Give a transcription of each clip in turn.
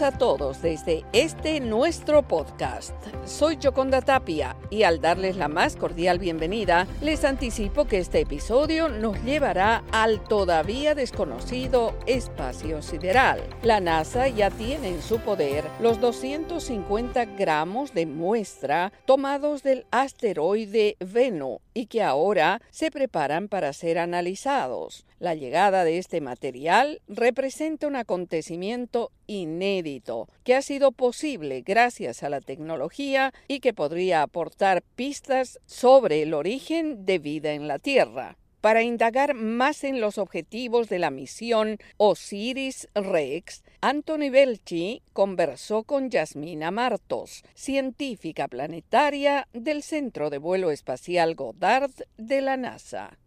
A todos desde este nuestro podcast. Soy Joconda Tapia y al darles la más cordial bienvenida, les anticipo que este episodio nos llevará al todavía desconocido espacio sideral. La NASA ya tiene en su poder los 250 gramos de muestra tomados del asteroide Venu y que ahora se preparan para ser analizados. La llegada de este material representa un acontecimiento inédito que ha sido posible gracias a la tecnología y que podría aportar pistas sobre el origen de vida en la Tierra. Para indagar más en los objetivos de la misión Osiris Rex, Anthony Belchi conversó con Yasmina Martos, científica planetaria del Centro de Vuelo Espacial Goddard de la NASA.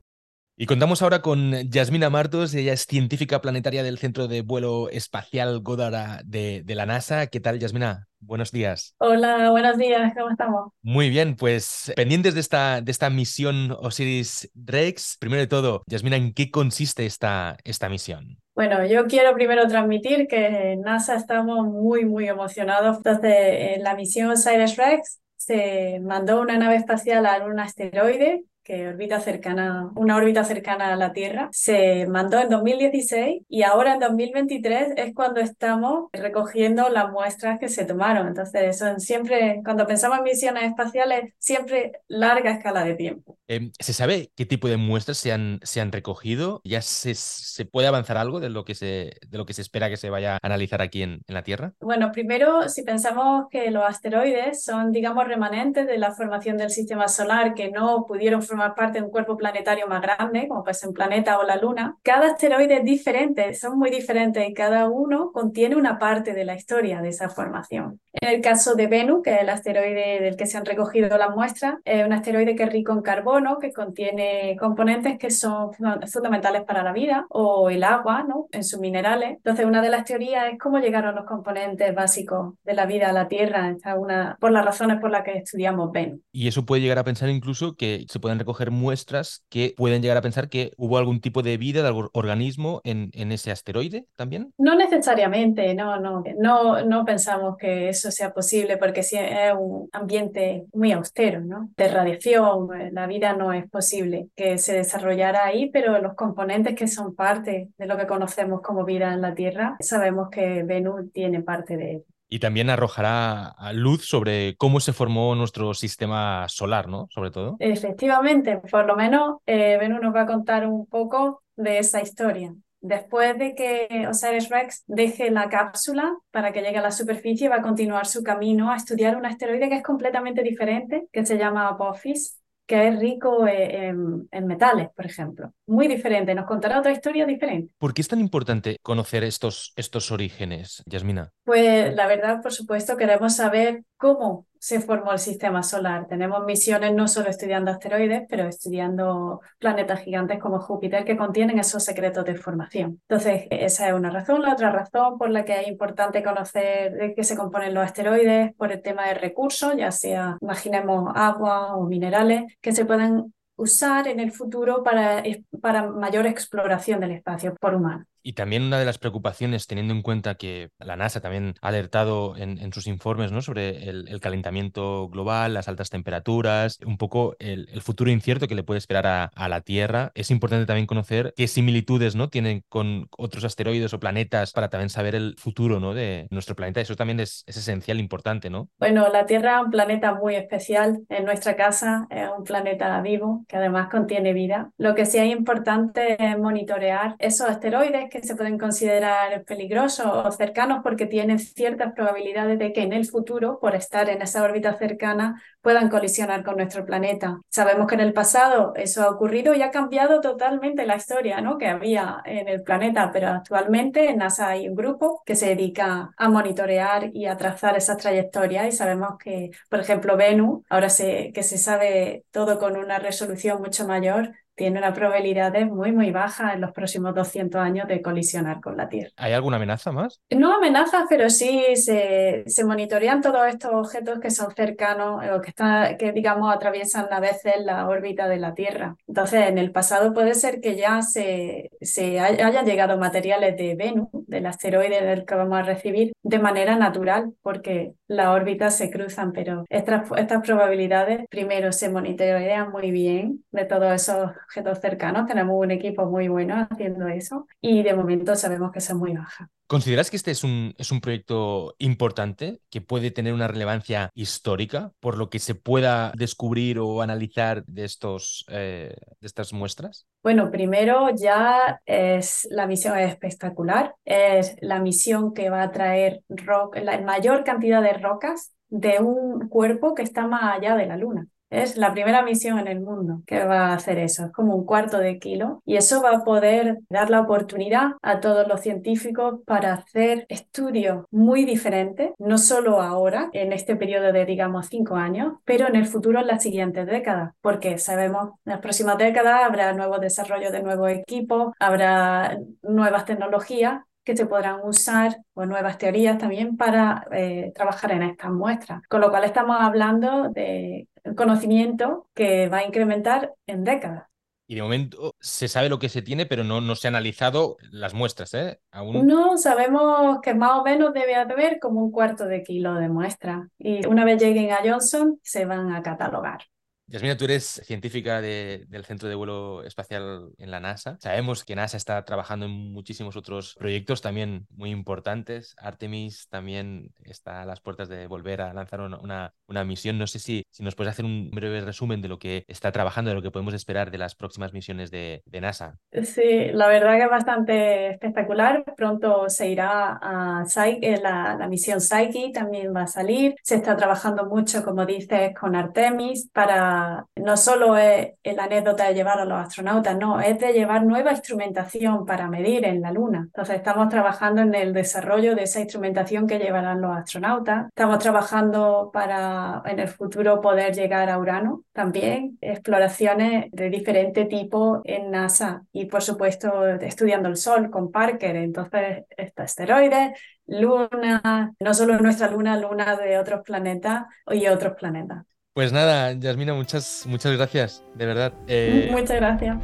Y contamos ahora con Yasmina Martos, ella es científica planetaria del Centro de Vuelo Espacial Goddard de, de, la NASA. ¿Qué tal, Yasmina? Buenos días. Hola, buenos días, ¿cómo estamos? Muy bien, pues pendientes de esta, de esta misión Osiris Rex. Primero de todo, Yasmina, ¿en qué consiste esta, esta misión? Bueno, yo quiero primero transmitir que en NASA estamos muy, muy emocionados. Entonces, en la misión Osiris Rex se mandó una nave espacial a un asteroide que orbita cercana, una órbita cercana a la Tierra, se mandó en 2016 y ahora en 2023 es cuando estamos recogiendo las muestras que se tomaron. Entonces, son siempre, cuando pensamos en misiones espaciales, siempre larga escala de tiempo. Eh, ¿Se sabe qué tipo de muestras se han, se han recogido? ¿Ya se, se, puede avanzar algo de lo, que se, de lo que se espera que se vaya a analizar aquí en, en la Tierra? Bueno, primero, si pensamos que los asteroides son, digamos, remanentes de la formación del sistema solar que no pudieron formar formar parte de un cuerpo planetario más grande, como puede ser un planeta o la Luna. Cada asteroide es diferente, son muy diferentes y cada uno contiene una parte de la historia de esa formación. En el caso de Venus, que es el asteroide del que se han recogido las muestras, es un asteroide que es rico en carbono, que contiene componentes que son fundamentales para la vida, o el agua, ¿no? En sus minerales. Entonces, una de las teorías es cómo llegaron los componentes básicos de la vida a la Tierra, Esta una, por las razones por las que estudiamos Venus. Y eso puede llegar a pensar incluso que se pueden recoger muestras que pueden llegar a pensar que hubo algún tipo de vida, de algún organismo en, en ese asteroide también. No necesariamente, no, no, no, no pensamos que eso sea posible porque es un ambiente muy austero, ¿no? De radiación, la vida no es posible que se desarrollara ahí, pero los componentes que son parte de lo que conocemos como vida en la Tierra, sabemos que Venus tiene parte de él. Y también arrojará luz sobre cómo se formó nuestro sistema solar, ¿no? Sobre todo. Efectivamente, por lo menos eh, Venus nos va a contar un poco de esa historia. Después de que Osiris Rex deje la cápsula para que llegue a la superficie, va a continuar su camino a estudiar un asteroide que es completamente diferente, que se llama Apophis, que es rico en, en, metales, por ejemplo. Muy diferente, nos contará otra historia diferente. ¿Por qué es tan importante conocer estos, estos orígenes, Yasmina? Pues la verdad, por supuesto, queremos saber cómo se formó el sistema solar. Tenemos misiones no solo estudiando asteroides, pero estudiando planetas gigantes como Júpiter que contienen esos secretos de formación. Entonces, esa es una razón. La otra razón por la que es importante conocer de qué se componen los asteroides, por el tema de recursos, ya sea, imaginemos, agua o minerales, que se pueden usar en el futuro para, para mayor exploración del espacio por humanos. Y también una de las preocupaciones, teniendo en cuenta que la NASA también ha alertado en, en sus informes ¿no? sobre el, el, calentamiento global, las altas temperaturas, un poco el, el futuro incierto que le puede esperar a, a, la Tierra, es importante también conocer qué similitudes ¿no? tienen con otros asteroides o planetas para también saber el futuro ¿no? de nuestro planeta. Eso también es, es esencial, importante, ¿no? Bueno, la Tierra es un planeta muy especial en nuestra casa, es un planeta vivo que además contiene vida. Lo que sí es importante es monitorear esos asteroides que se pueden considerar peligrosos o cercanos porque tienen ciertas probabilidades de que en el futuro, por estar en esa órbita cercana, puedan colisionar con nuestro planeta. Sabemos que en el pasado eso ha ocurrido y ha cambiado totalmente la historia ¿no? que había en el planeta, pero actualmente en NASA hay un grupo que se dedica a monitorear y a trazar esas trayectorias y sabemos que, por ejemplo, Venus, ahora que se sabe todo con una resolución mucho mayor, tiene una probabilidad muy, muy baja en los próximos 200 años de colisionar con la Tierra. ¿Hay alguna amenaza más? No amenazas, pero sí se, se monitorean todos estos objetos que son cercanos o que está, que digamos atraviesan a veces la órbita de la Tierra. Entonces, en el pasado puede ser que ya se, se hayan llegado materiales de Venus, del asteroide del que vamos a recibir, de manera natural, porque las órbitas se cruzan, pero estas, estas probabilidades, primero, se monitorean muy bien de todos esos objetos cercanos. Tenemos un equipo muy bueno haciendo eso y de momento sabemos que son muy bajas. ¿Consideras que este es un, es un proyecto importante que puede tener una relevancia histórica por lo que se pueda descubrir o analizar de, estos, eh, de estas muestras? Bueno, primero ya es la misión espectacular, es la misión que va a traer la mayor cantidad de rocas de un cuerpo que está más allá de la Luna. Es la primera misión en el mundo que va a hacer eso. Es como un cuarto de kilo y eso va a poder dar la oportunidad a todos los científicos para hacer estudios muy diferentes, no solo ahora, en este periodo de, digamos, cinco años, pero en el futuro, en las siguientes décadas, porque sabemos en las próximas décadas habrá nuevos desarrollos de nuevos equipos, habrá nuevas tecnologías que se podrán usar o nuevas teorías también para eh, trabajar en estas muestras. Con lo cual estamos hablando de conocimiento que va a incrementar en décadas. Y de momento se sabe lo que se tiene, pero no, no se han analizado las muestras, ¿eh? Aún... No, sabemos que más o menos debe haber como un cuarto de kilo de muestra. Y una vez lleguen a Johnson, se van a catalogar. Yasmina, tú eres científica del Centro de Vuelo Espacial en la NASA. Sabemos que NASA está trabajando en muchísimos otros proyectos también muy importantes. Artemis también está a las puertas de volver a lanzar una, una, misión. No sé si, si, nos puedes hacer un breve resumen de lo que está trabajando, de lo que podemos esperar de las próximas misiones de, de NASA. Sí, la verdad que es bastante espectacular. Pronto se irá a Psyche, la, la misión Psyche también va a salir. Se está trabajando mucho, como dices, con Artemis para no solo es la anécdota de llevar a los astronautas, no, es de llevar nueva instrumentación para medir en la Luna. Entonces estamos trabajando en el desarrollo de esa instrumentación que llevarán los astronautas. Estamos trabajando para en el futuro poder llegar a Urano también, exploraciones de diferente tipo en NASA y por supuesto estudiando el Sol con Parker. Entonces, asteroides, luna, no solo nuestra luna, luna de otros planetas y otros planetas. Pues nada, Yasmina, muchas, muchas gracias, de verdad. Eh, muchas gracias.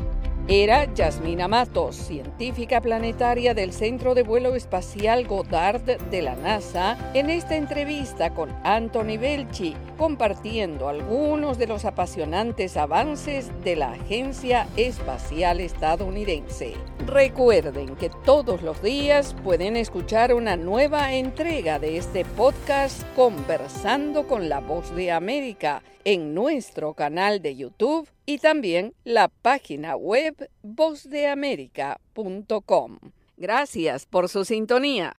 Era Yasmina Matos, científica planetaria del Centro de Vuelo Espacial Goddard de la NASA, en esta entrevista con Anthony Belchi, compartiendo algunos de los apasionantes avances de la Agencia Espacial Estadounidense. Recuerden que todos los días pueden escuchar una nueva entrega de este podcast Conversando con la Voz de América en nuestro canal de YouTube y también la página web vozdeamerica.com. Gracias por su sintonía.